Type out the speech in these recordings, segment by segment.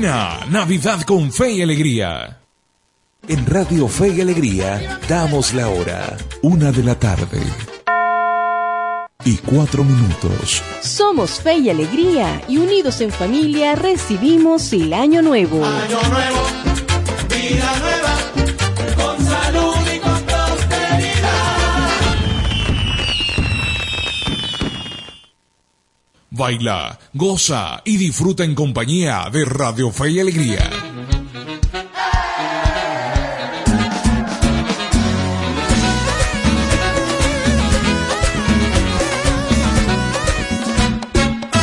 Nochebuena, Navidad con fe y alegría. En Radio Fe y Alegría damos la hora, una de la tarde. Y cuatro minutos. Somos Fe y Alegría y unidos en familia recibimos el Año Nuevo. Año Nuevo, vida nueva, Baila, goza y disfruta en compañía de Radio Fe y Alegría.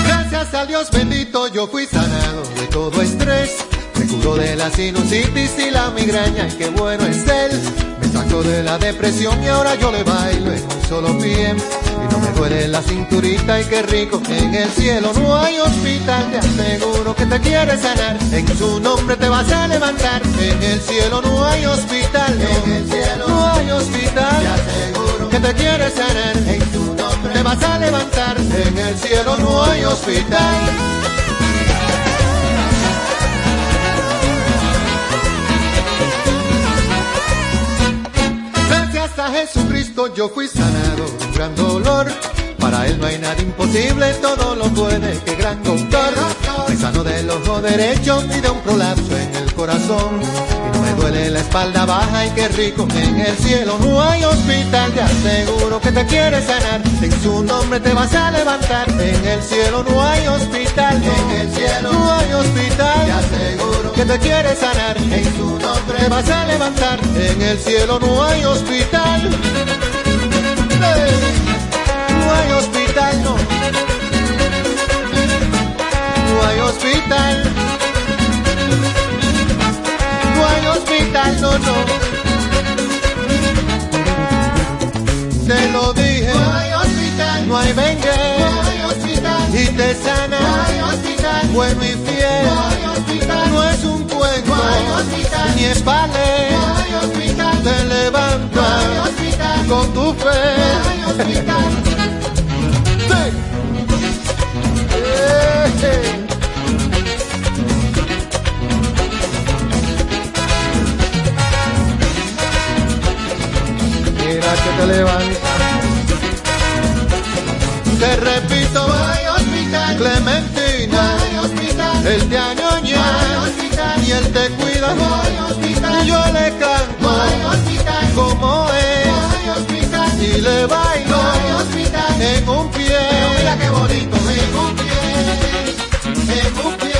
Gracias al Dios bendito yo fui sanado de todo estrés. Me curó de la sinusitis y la migraña y qué bueno es él. Me sacó de la depresión y ahora yo le bailo en un solo pie. Y no me duele la cinturita y qué rico. En el cielo no hay hospital, te aseguro que te quiere sanar. En su nombre te vas a levantar. En el cielo no hay hospital, no. En el cielo no hay hospital, te aseguro que te quiere sanar. En su nombre te vas a levantar. En el cielo no hay hospital. Gracias a Jesucristo yo fui sanado un gran dolor. Para él no hay nada imposible, todo lo puede, que gran doctor. Me sano del ojo derecho y de un prolapso en el corazón. Y no me duele la espalda baja y qué rico. En el cielo no hay hospital, te aseguro que te quiere sanar. En su nombre te vas a levantar. En el cielo no hay hospital, en el cielo no hay hospital. Te aseguro que te quiere sanar. En su nombre te vas a levantar. En el cielo no hay hospital. No. Te lo dije. No hay hospital. No hay vengue. No hay hospital. Y te sana. No hay hospital. Bueno y fiel. No hay hospital. No es un cuento. No hay hospital. Ni es vale. No hay hospital. Te levanta. No hay hospital. Con tu fe. No hay hospital. Mira que levanta. Te repito, hay hospital. Clementina, hay hospital. Él te añoña, hospital. Y él te cuida, hay hospital. Y yo le canto, hay hospital. Como es, hospital. Y le bailo, hay hospital. En un pie, mira qué bonito, en un pie. En un pie,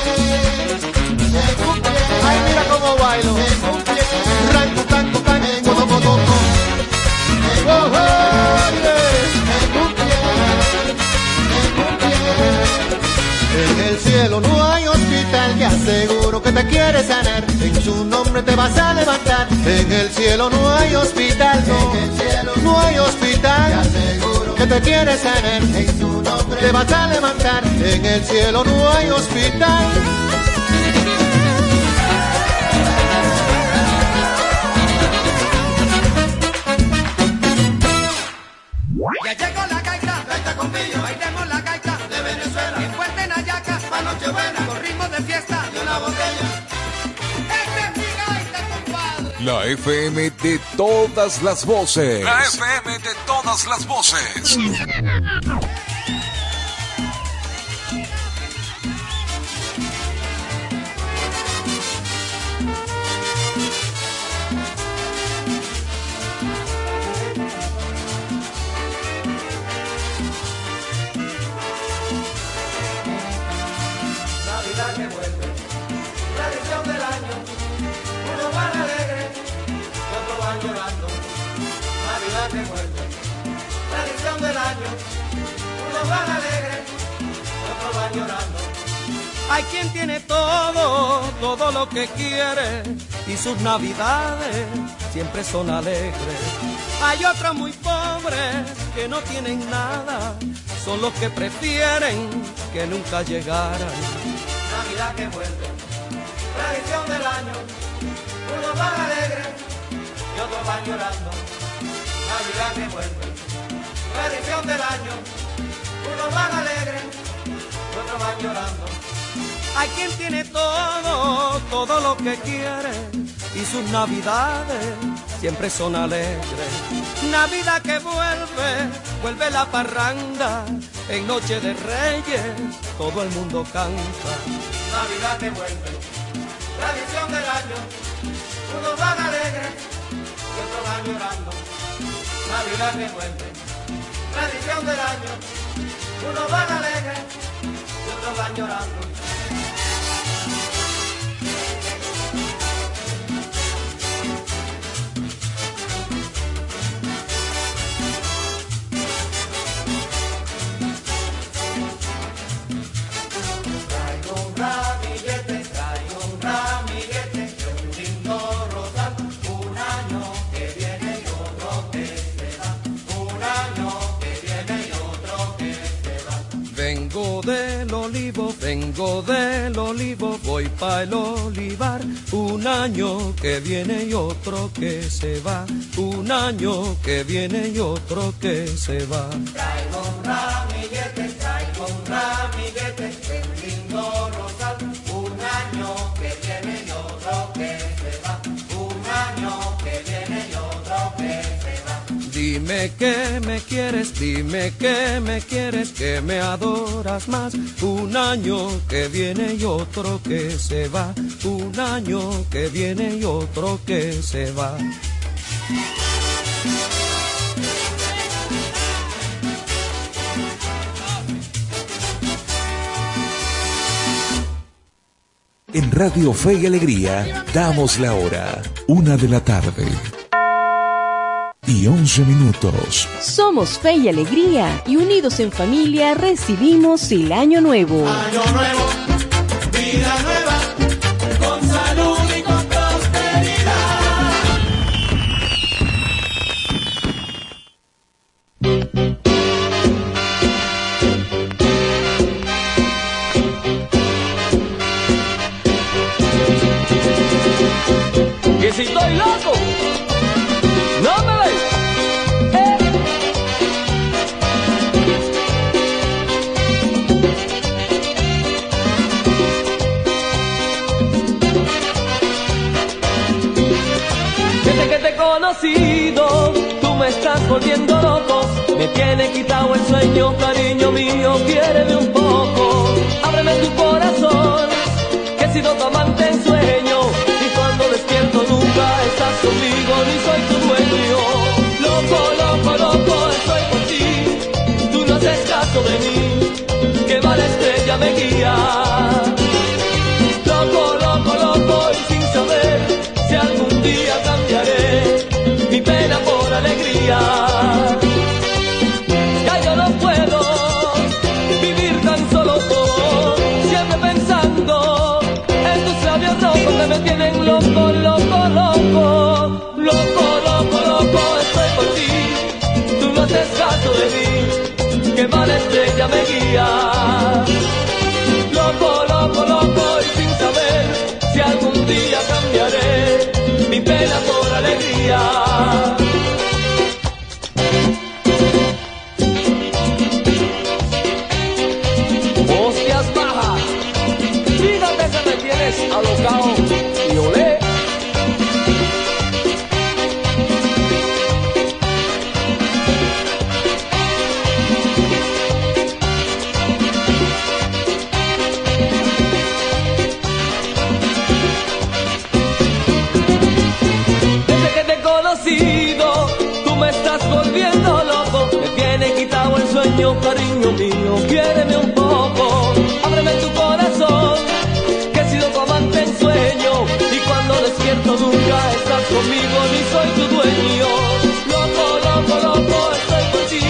en un pie. Ay, mira cómo bailo. En el cielo no hay hospital, te aseguro que te quiere sanar. En su nombre te vas a levantar. En el cielo no hay hospital, no. En el cielo no hay hospital, te aseguro que te quiere sanar. En su nombre te vas a levantar. En el cielo no hay hospital. La FM de todas las voces. La FM de todas las voces. Van alegres otros van llorando. Hay quien tiene todo, todo lo que quiere y sus navidades siempre son alegres. Hay otros muy pobres que no tienen nada, son los que prefieren que nunca llegaran. Navidad que vuelve, tradición del año. Unos van alegres y otros van llorando. Navidad que vuelve, tradición del año. Unos van alegres otros van llorando. Hay quien tiene todo, todo lo que quiere y sus navidades siempre son alegres. Navidad que vuelve, vuelve la parranda, en noche de reyes todo el mundo canta. Navidad que vuelve, tradición del año, unos van alegres y otros van llorando. Navidad que vuelve, tradición del año, unos van alegres y otros van llorando. Vengo del olivo, vengo del olivo, voy pa' el olivar. Un año que viene y otro que se va. Un año que viene y otro que se va. Que me quieres, dime que me quieres, que me adoras más. Un año que viene y otro que se va. Un año que viene y otro que se va. En Radio Fe y Alegría damos la hora, una de la tarde. Y 11 minutos. Somos Fe y Alegría y unidos en familia recibimos el año nuevo. Año nuevo, vida nueva, con salud y con prosperidad. Que si estoy loco, tú me estás volviendo loco. Me tiene quitado el sueño, cariño mío, quiéreme un poco. Ábreme tu corazón, que he sido tu amante en sueño. Y cuando despierto nunca estás conmigo, ni soy tu dueño. Loco, loco, loco, estoy por ti. Tú no haces caso de mí, que va la estrella me guía. Ya yo no puedo vivir tan solo por siempre pensando en tus labios rojos que me tienen loco, loco, loco. Loco, loco, loco, estoy por ti. Tú no haces caso de mí, que mala estrella me guía. Loco, loco, loco, y sin saber si algún día cambiaré mi pena por alegría. Desde que te he conocido, tú me estás volviendo loco. Me tiene quitado el sueño, cariño mío, quiéreme un nunca estás conmigo, ni soy tu dueño. Loco, loco, loco, estoy por ti.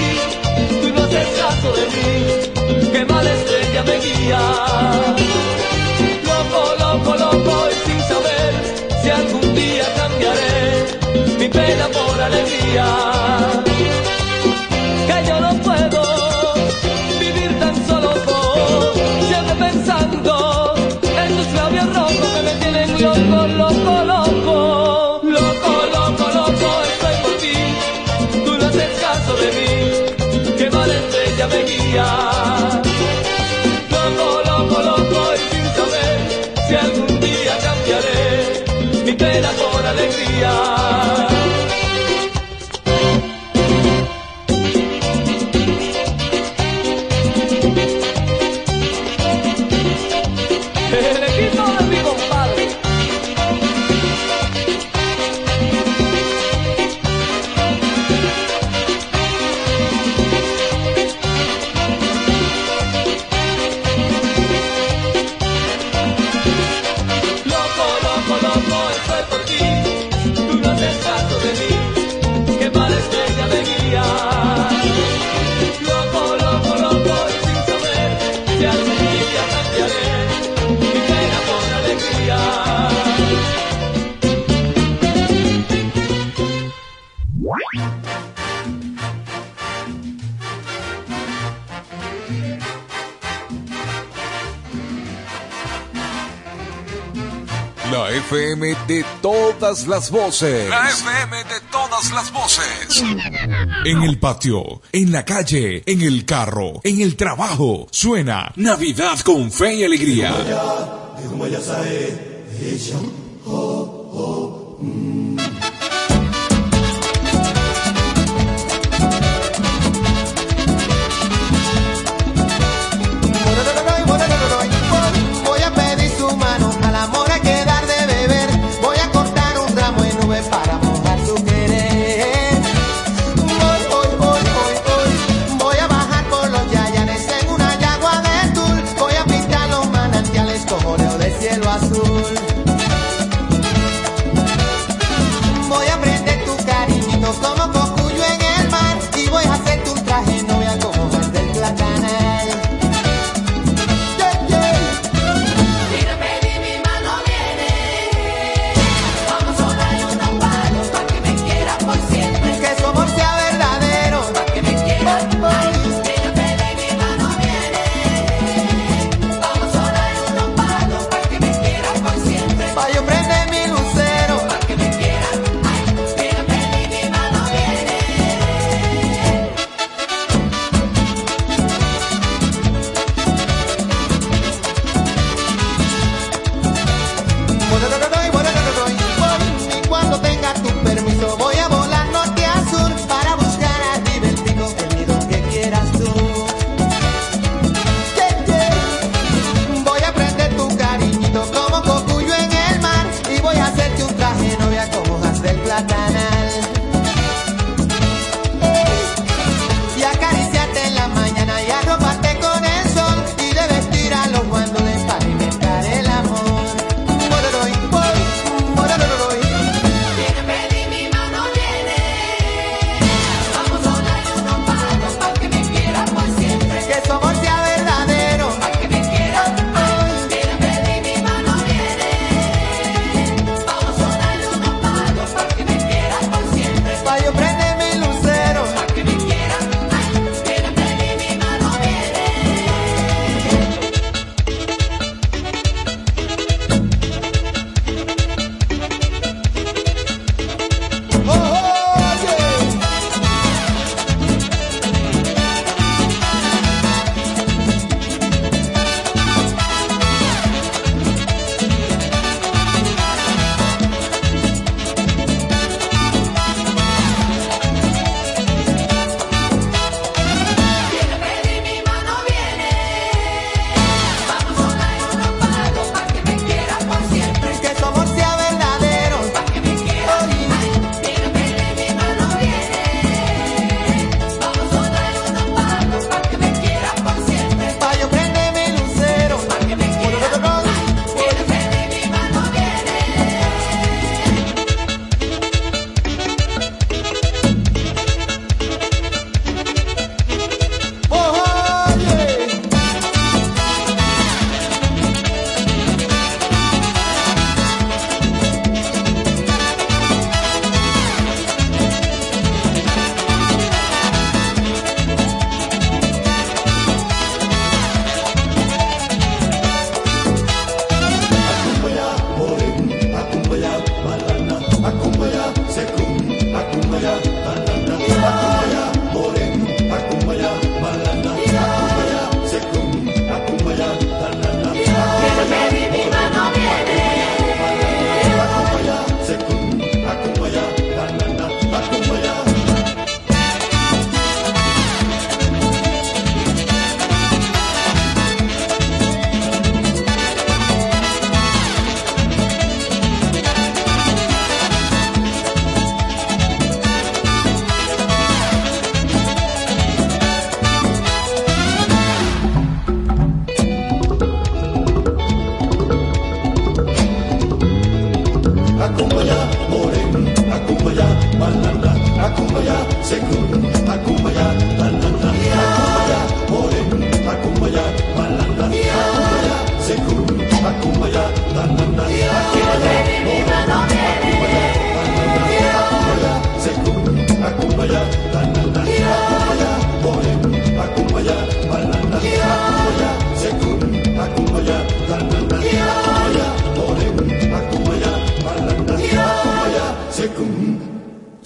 Tú no haces caso de mí, que mala estrella me guía. Loco, loco, loco, y sin saber si algún día cambiaré mi pena por alegría. Loco, loco, loco y sin saber si algún día cambiaré mi pena por alegría. todas las voces. La FM de todas las voces. En el patio, en la calle, en el carro, en el trabajo. Suena Navidad con fe y alegría.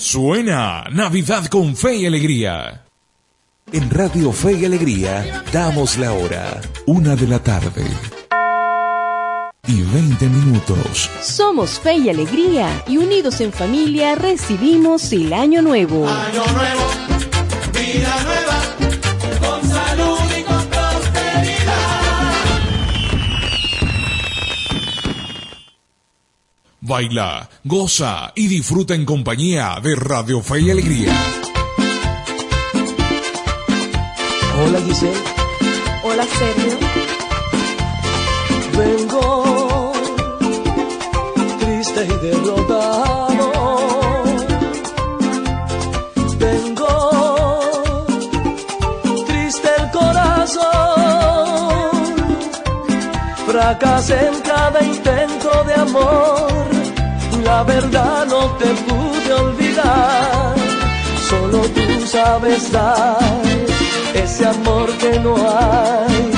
Suena Navidad con fe y alegría. En Radio Fe y Alegría damos la hora, una de la tarde y 20 minutos. Somos fe y alegría y unidos en familia recibimos el año nuevo. Año nuevo, vida nueva. baila, goza y disfruta en compañía de Radio Fe y Alegría. Hola Giselle. Hola Sergio. Vengo triste y derrotado. Vengo triste el corazón. Fracasé en cada intento de amor la verdad no te pude olvidar, solo tú sabes dar ese amor que no hay.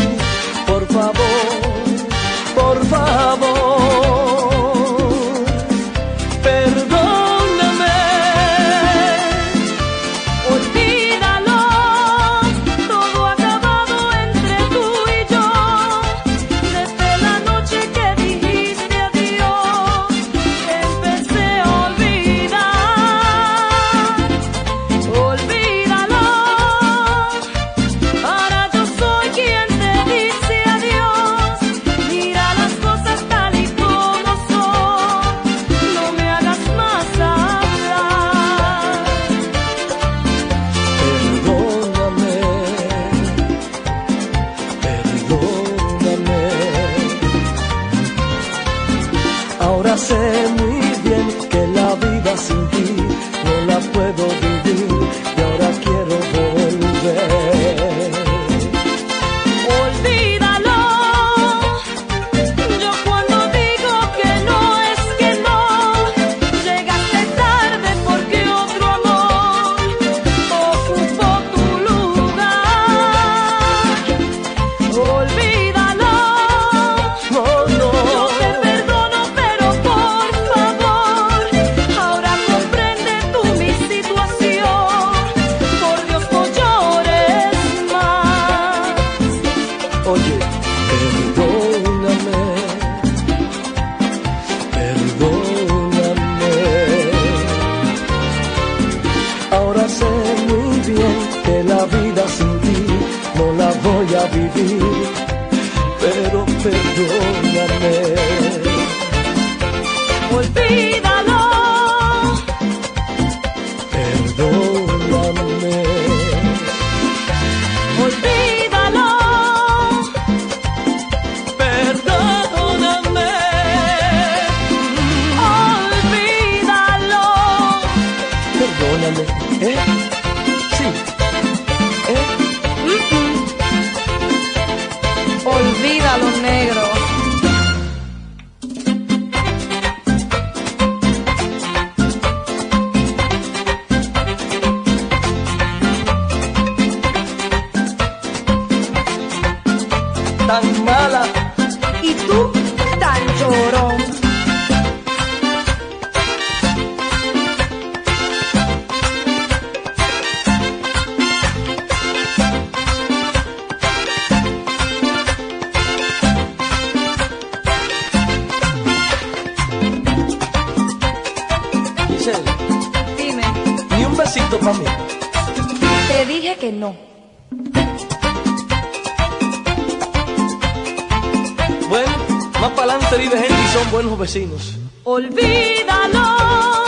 Más para adelante vive gente y son buenos vecinos. Olvídalo.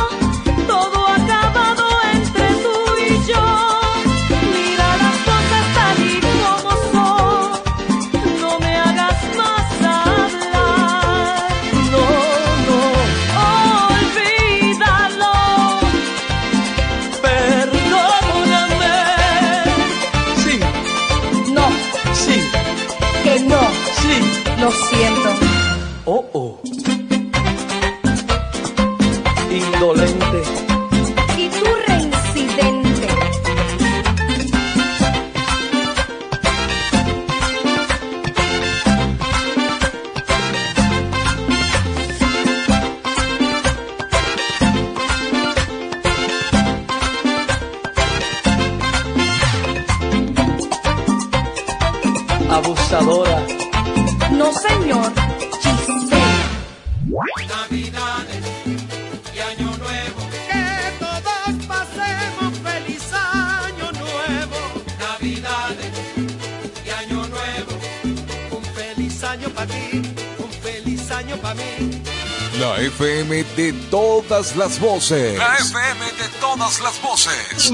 FM de todas las voces. La FM de todas las voces.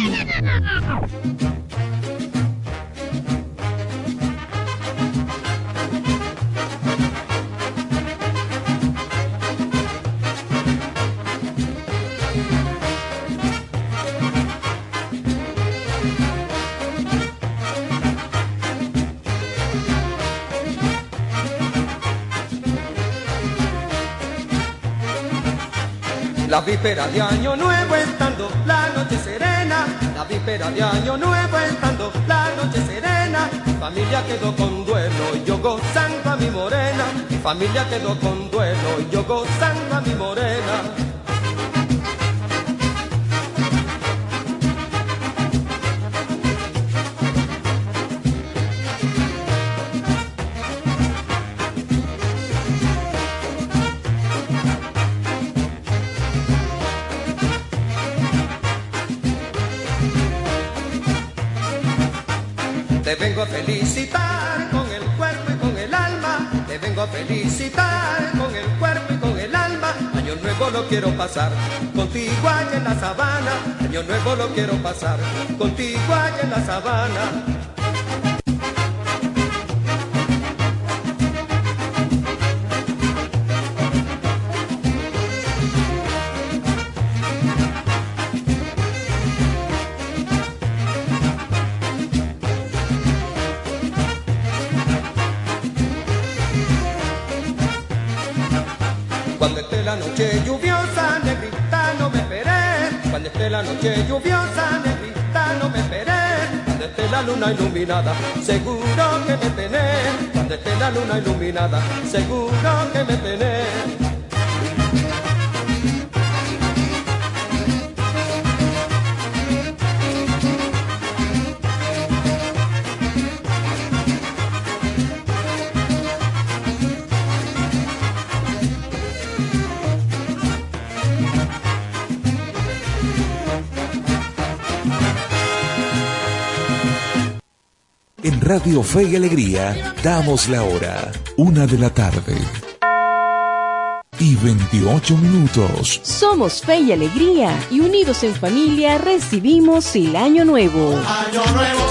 Víspera de año nuevo estando la noche serena, la víspera de año nuevo estando la noche serena, mi familia quedó con duelo y yo gozando a mi morena, mi familia quedó con duelo y yo gozando a mi morena. Vengo a felicitar con el cuerpo y con el alma. Te vengo a felicitar con el cuerpo y con el alma. Año nuevo lo quiero pasar contigo allá en la sabana. Año nuevo lo quiero pasar contigo allá en la sabana. La noche lluviosa, negrita, no me esperé. Cuando esté la luna iluminada, seguro que me tenés. Cuando esté la luna iluminada, seguro que me tenés. Radio Fe y Alegría damos la hora, una de la tarde. Y 28 minutos. Somos Fe y Alegría y unidos en familia recibimos el año nuevo. Año nuevo,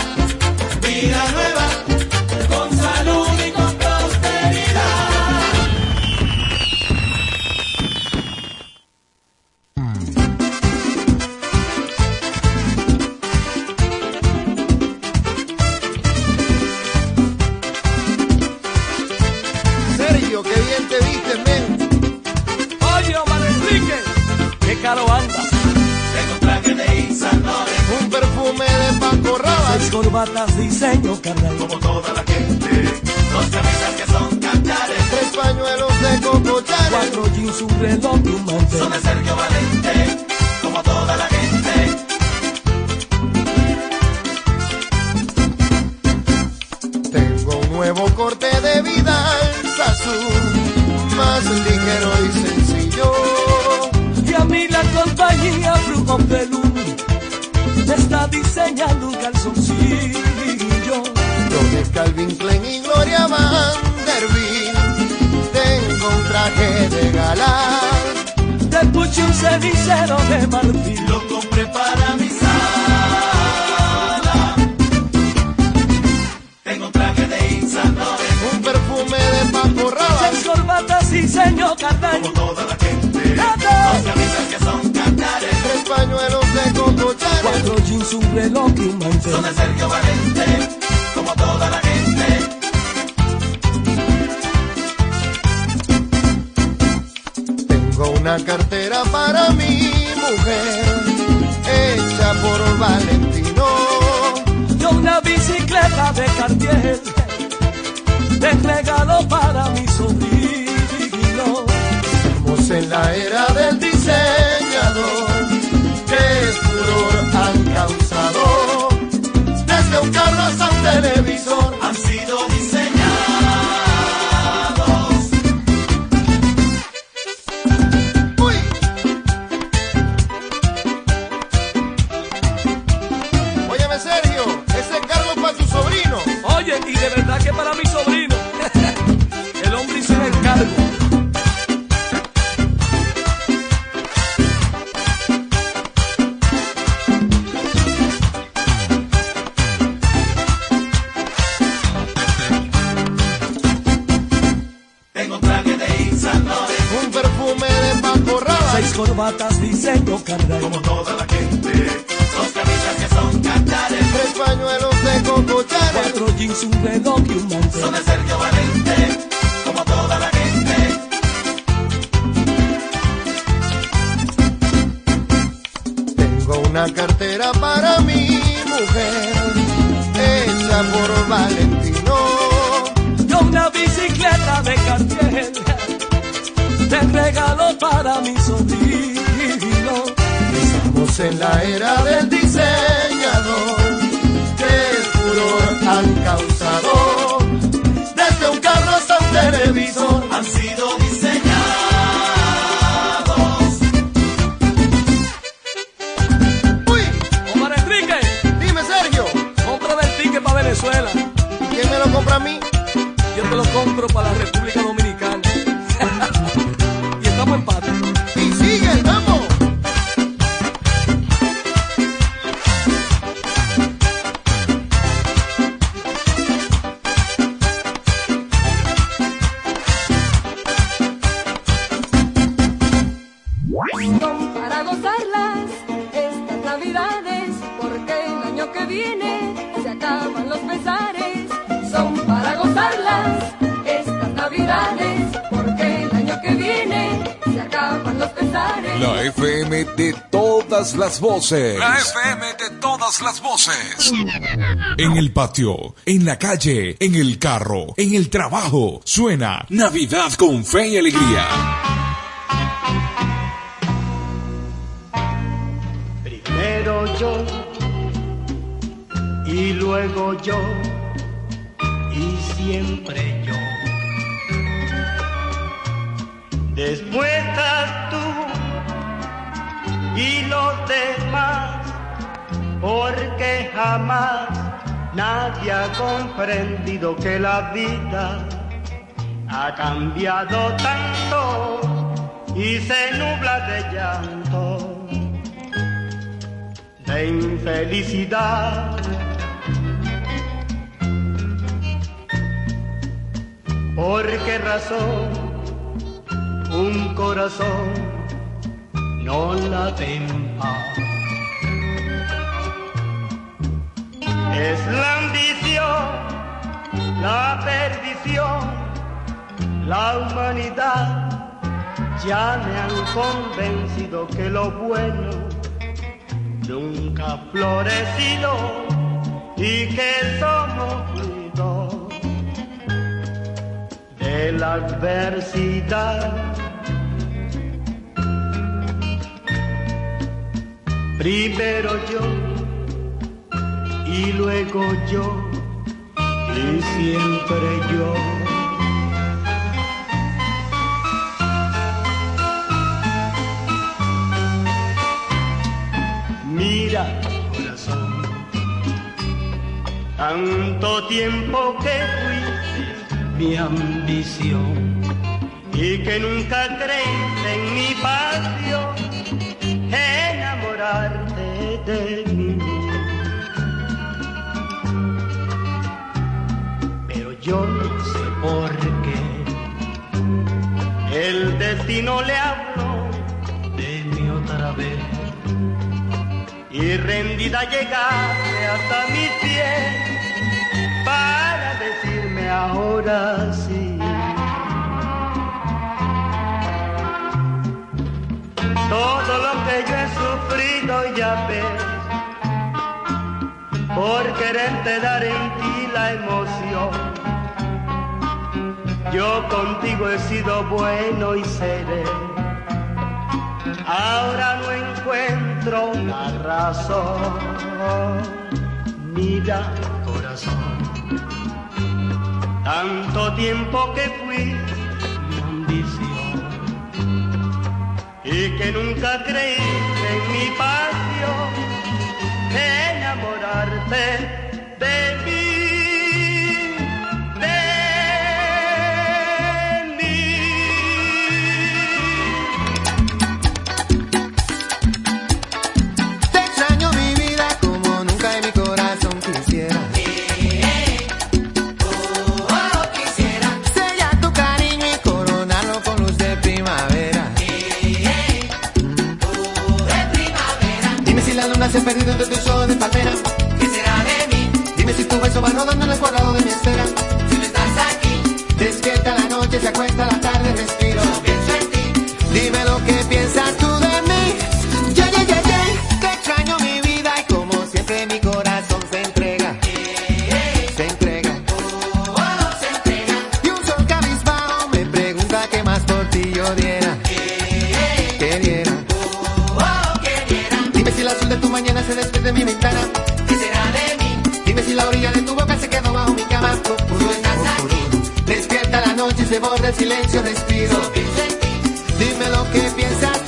vida nueva, La FM de todas las voces. La FM de todas las voces. En el patio, en la calle, en el carro, en el trabajo. Suena Navidad con fe y alegría. Primero yo y luego yo y siempre yo. Después estás tú y los demás, porque jamás nadie ha comprendido que la vida ha cambiado tanto y se nubla de llanto de infelicidad. ¿Por qué razón un corazón no la en paz? Es la ambición, la perdición, la humanidad. Ya me han convencido que lo bueno nunca ha florecido y que somos fruto de la adversidad. Primero yo y luego yo y siempre yo. Mira, corazón, tanto tiempo que fuiste mi ambición y que nunca creíste en mi pasión Pero yo no sé por qué el destino le habló de mí otra vez y rendida llegaste hasta mis pies para decirme ahora sí. Todo lo que yo he sufrido ya ves por quererte dar en ti la emoción. Yo contigo he sido bueno y seré. Ahora no encuentro una razón. Mira, corazón, tanto tiempo que fui y que nunca creí en mi pasión enamorarte de mañana se despide de mi ventana. ¿Qué será de mí? Dime si la orilla de tu boca se quedó bajo mi cama. Tú no estás aquí. Despierta la noche y se borra el silencio, respiro. Dime lo que piensas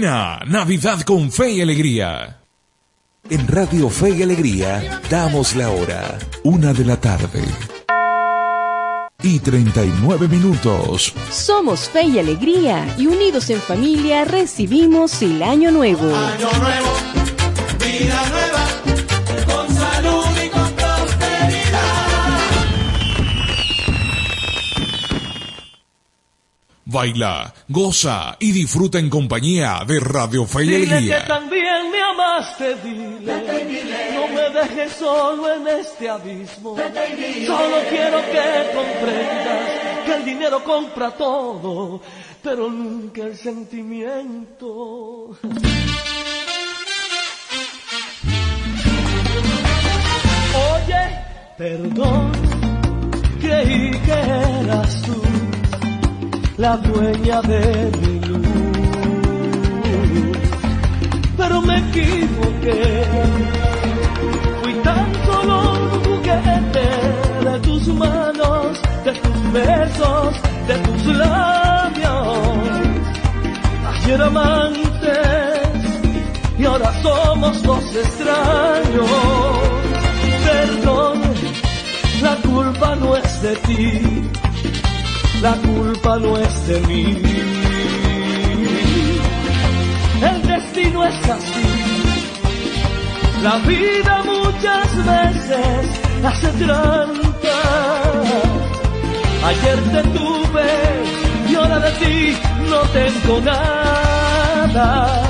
Navidad con fe y alegría. En Radio Fe y Alegría damos la hora. Una de la tarde. Y 39 minutos. Somos Fe y Alegría y unidos en familia recibimos el año nuevo. Año nuevo, vida nueva, Baila, goza y disfruta en compañía de Radio Fe y Dile que también me amaste, dile. No me dejes solo en este abismo. Solo quiero que comprendas que el dinero compra todo, pero nunca el sentimiento. Oye, perdón, creí que eras tú la dueña de mi luz pero me equivoqué. Fui tan solo un juguete de tus manos, de tus besos, de tus labios. Ayer amantes y ahora somos dos extraños. Perdón, la culpa no es de ti, la culpa no es de mí. El destino es así. La vida muchas veces hace trampa. Ayer te tuve y ahora de ti no tengo nada.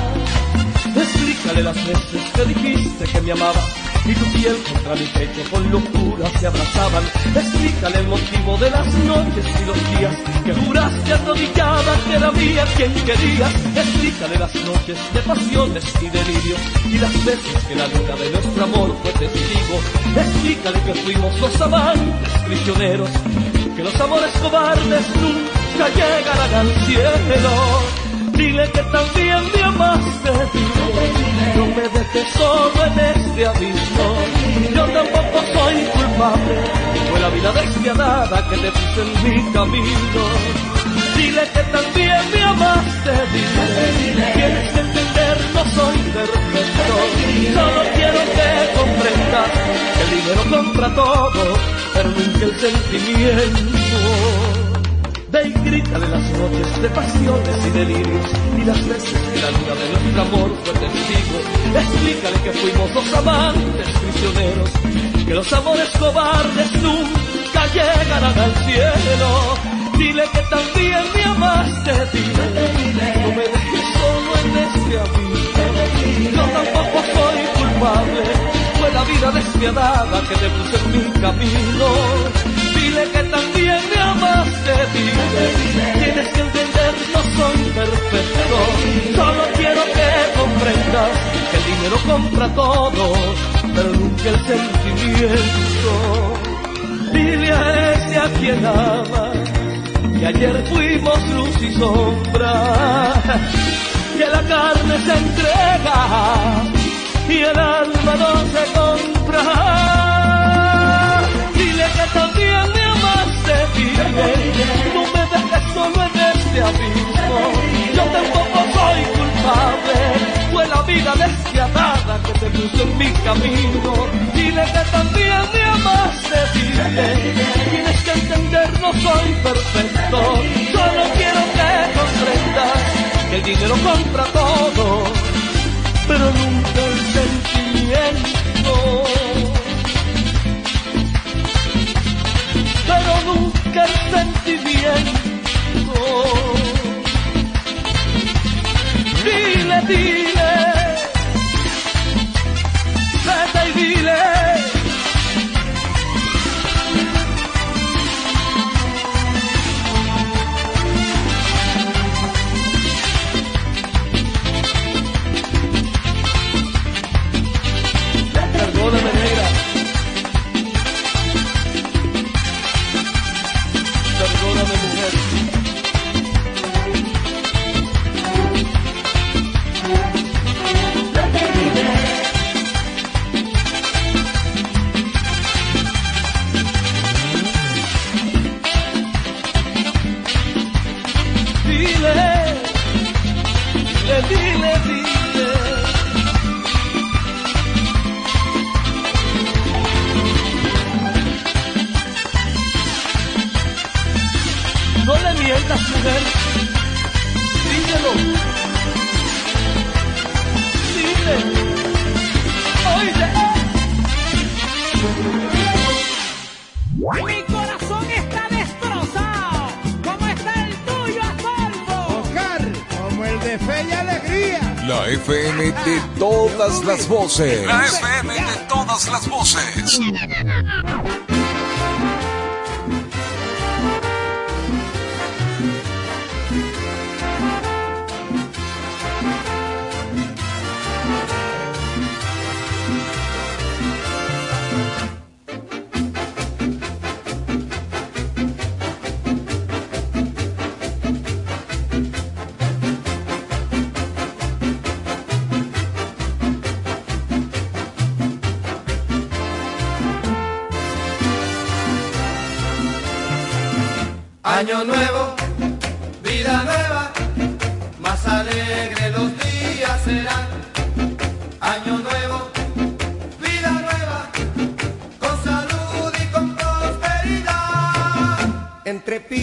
Explícale las veces que dijiste que me amabas y tu piel contra mi pecho con locura se abrazaban. Explícale el motivo de las noches y los días que juraste arrodillada que era mía quien querías. Explícale las noches de pasiones y delirios y las veces que la luna de nuestro amor fue testigo. Explícale que fuimos los amantes prisioneros, que los amores cobardes nunca llegarán al cielo. Dile que también me amaste, no me dejes solo en este abismo. Yo tampoco soy culpable, fue la vida despiadada que te puse en mi camino. Dile que también me amaste, dile, tienes que entender, no soy perfecto. Solo quiero que comprendas que el dinero compra todo, pero nunca el sentimiento. Ve y grita de las noches de pasiones y delirios y las veces que la luna de nuestro amor fue testigo. Explícale que fuimos dos amantes prisioneros, que los amores cobardes nunca llegarán al cielo. Dile que también me amaste, dile, no me dejes solo en este abismo. Yo tampoco soy culpable, fue la vida despiadada que te puse en mi camino dile que también me amaste, dile, tienes que entender, no soy perfecto, solo quiero que comprendas que el dinero compra todo, pero nunca el sentimiento. Dile a ese a quien amas, que ayer fuimos luz y sombra, que la carne se entrega despiadada que te puso en mi camino, dile que también me amaste, dile, tienes que entender, no soy perfecto, solo quiero que comprendas que el dinero compra todo, pero nunca el sentimiento. pero nunca el sentimiento. Dile, dile, La FM de todas las voces.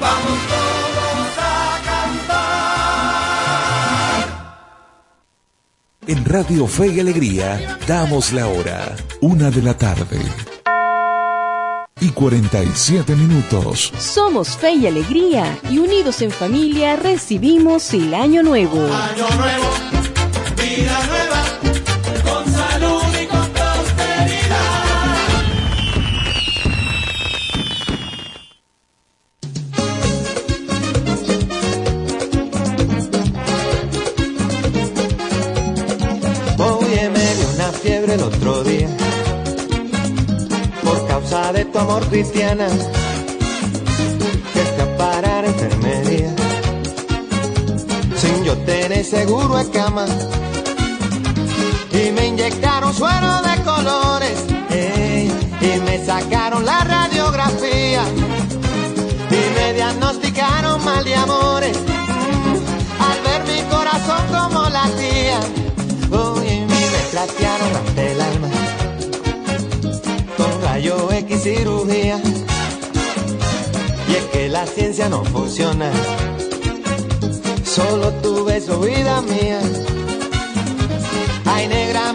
Vamos todos a cantar. En Radio Fe y Alegría damos la hora. Una de la tarde. Y 47 minutos. Somos Fe y Alegría y unidos en familia recibimos el año nuevo. Año nuevo, vida nueva, una fiebre el otro día. Por causa de tu amor cristiana que fui a parar a enfermería. Sin yo tener seguro de cama. Y me inyectaron suero de colores ey, y me sacaron la radiografía. Y me diagnosticaron mal de amores cirugía. Y es que la ciencia no funciona. Solo tu beso, vida mía. Ay, negra,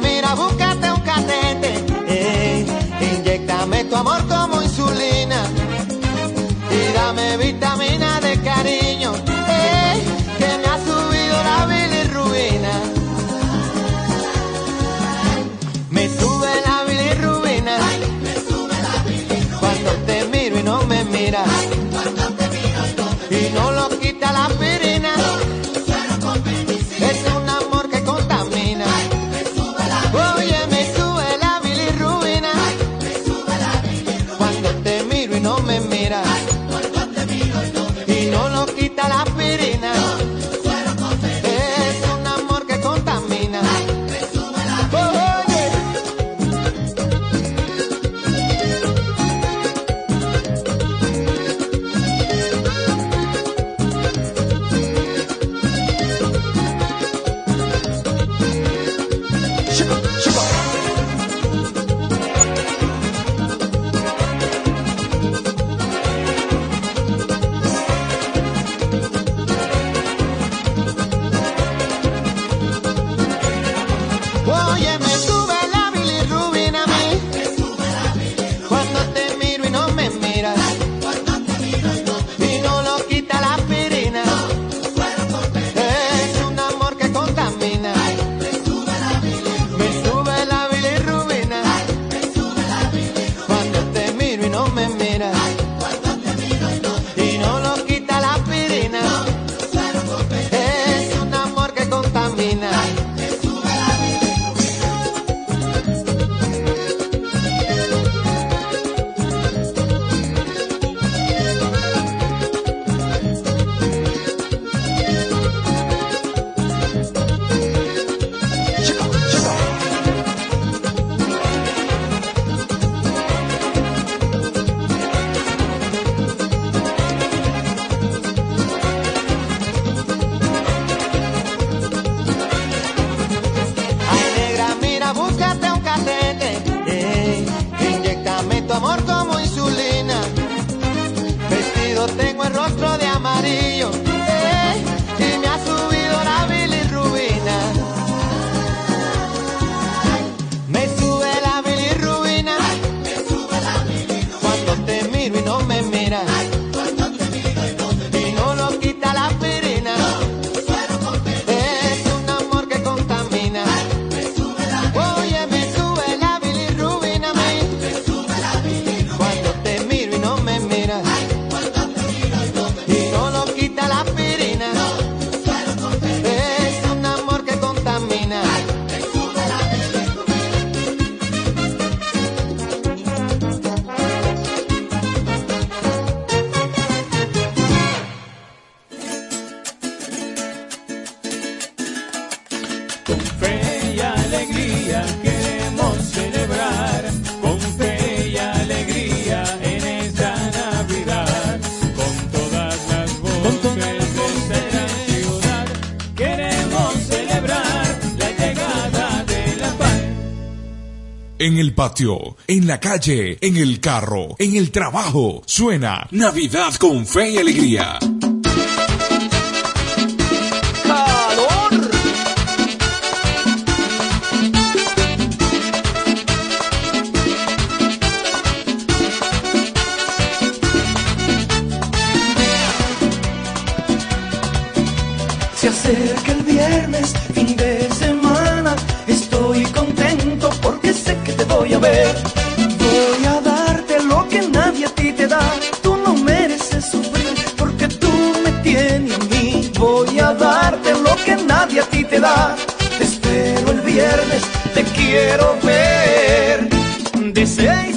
en el patio, en la calle, en el carro, en el trabajo. Suena Navidad con fe y alegría. voy a darte lo que nadie a ti te da. Tú no mereces sufrir porque tú me tienes a mí. Voy a darte lo que nadie a ti te da. Espero el viernes, te quiero ver. Deseis.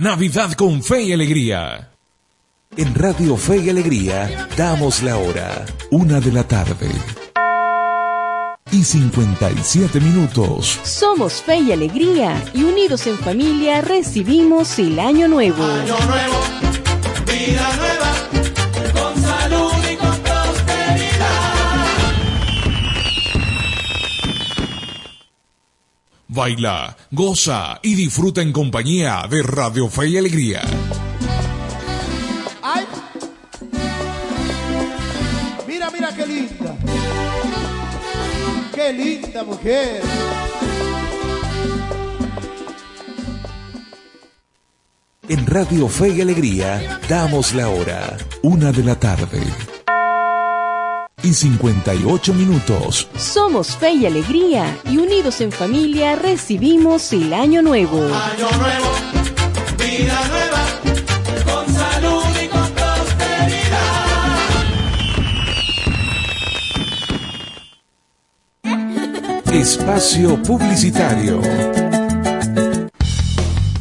Navidad con fe y alegría. En Radio Fe y Alegría damos la hora, una de la tarde. Y 57 minutos. Somos fe y alegría y unidos en familia recibimos el año nuevo. Año nuevo, vida nueva. Baila, goza y disfruta en compañía de Radio Fe y Alegría. ¡Ay! Mira, mira qué linda. Qué linda mujer. En Radio Fe y Alegría damos la hora, una de la tarde. Y 58 minutos. Somos Fe y Alegría y unidos en familia recibimos el año nuevo. Año nuevo, vida nueva, con salud y con prosperidad. Espacio Publicitario.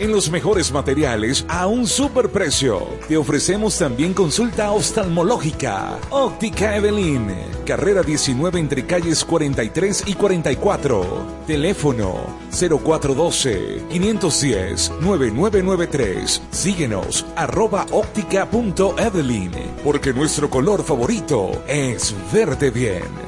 En los mejores materiales a un superprecio. Te ofrecemos también consulta oftalmológica. Óptica Evelyn. Carrera 19 entre calles 43 y 44. Teléfono 0412-510-9993. Síguenos arroba óptica.evelyn. Porque nuestro color favorito es verde bien.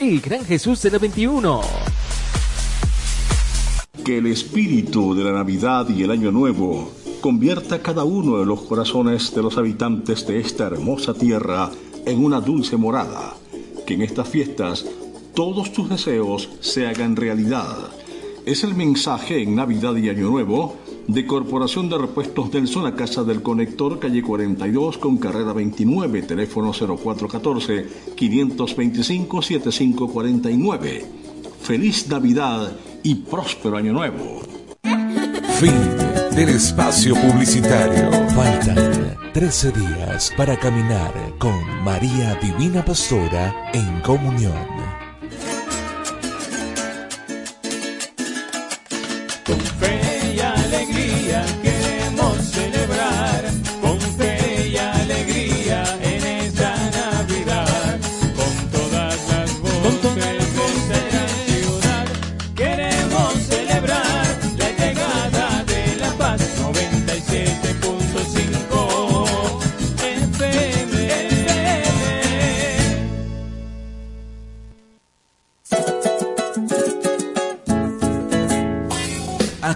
El Gran Jesús de la 21. Que el espíritu de la Navidad y el Año Nuevo convierta cada uno de los corazones de los habitantes de esta hermosa tierra en una dulce morada. Que en estas fiestas todos tus deseos se hagan realidad. Es el mensaje en Navidad y Año Nuevo de Corporación de Repuestos del Sol a Casa del Conector, calle 42 con carrera 29, teléfono 0414-525-7549. Feliz Navidad y próspero Año Nuevo. Fin del espacio publicitario. Faltan 13 días para caminar con María Divina Pastora en comunión.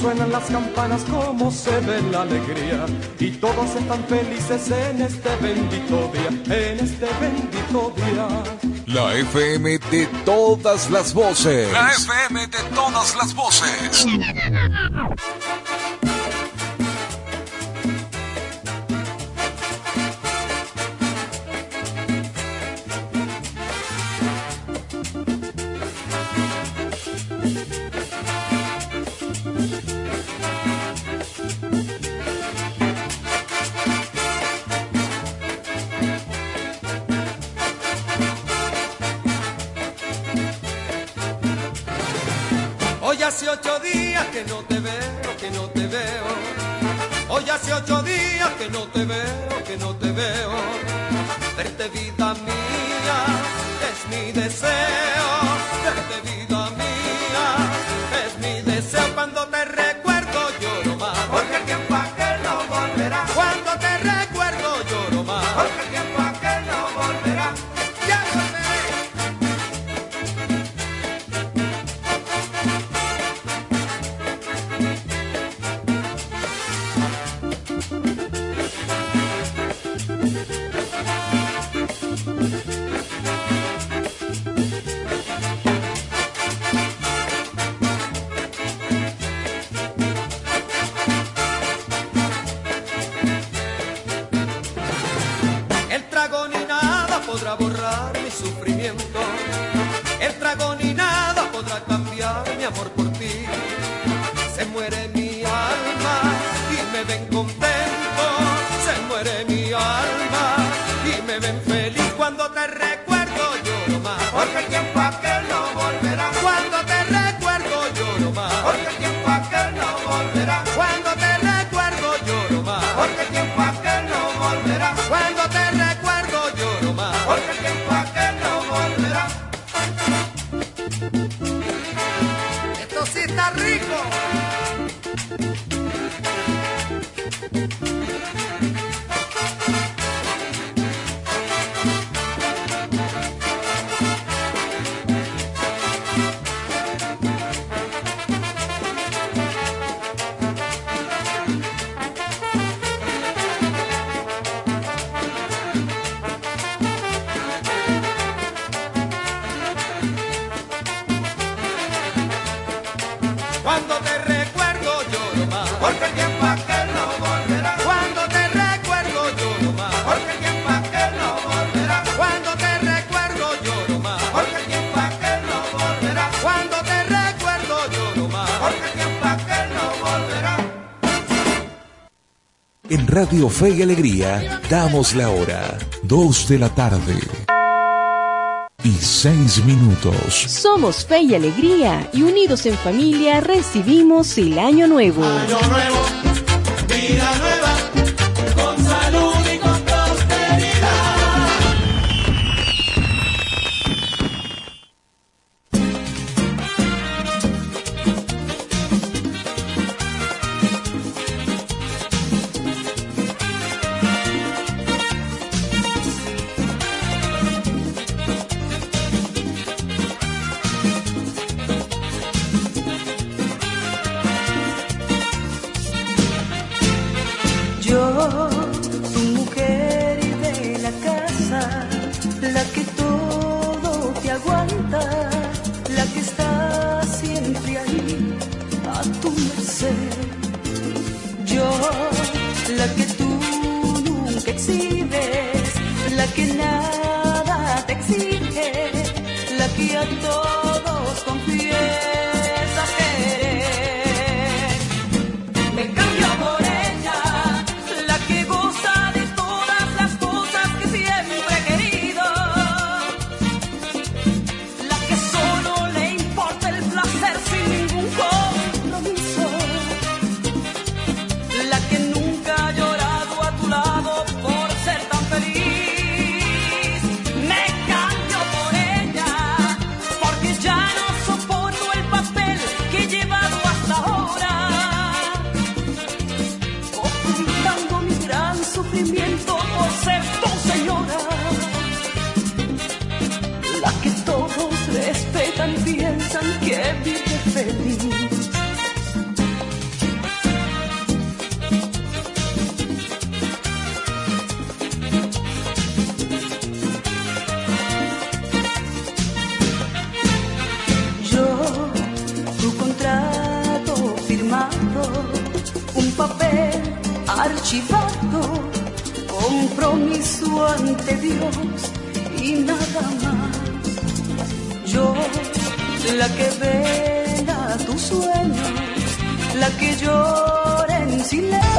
Suenan las campanas, cómo se ve la alegría. Y todos están felices en este bendito día, en este bendito día. La FM de todas las voces. La FM de todas las voces. días que no te veo, que no te veo. Hoy hace ocho días que no te veo, que no te veo. Verte vida mía es mi deseo. Verte vida Radio Fe y Alegría damos la hora. Dos de la tarde. Y seis minutos. Somos Fe y Alegría y unidos en familia recibimos el Año Nuevo. Año nuevo,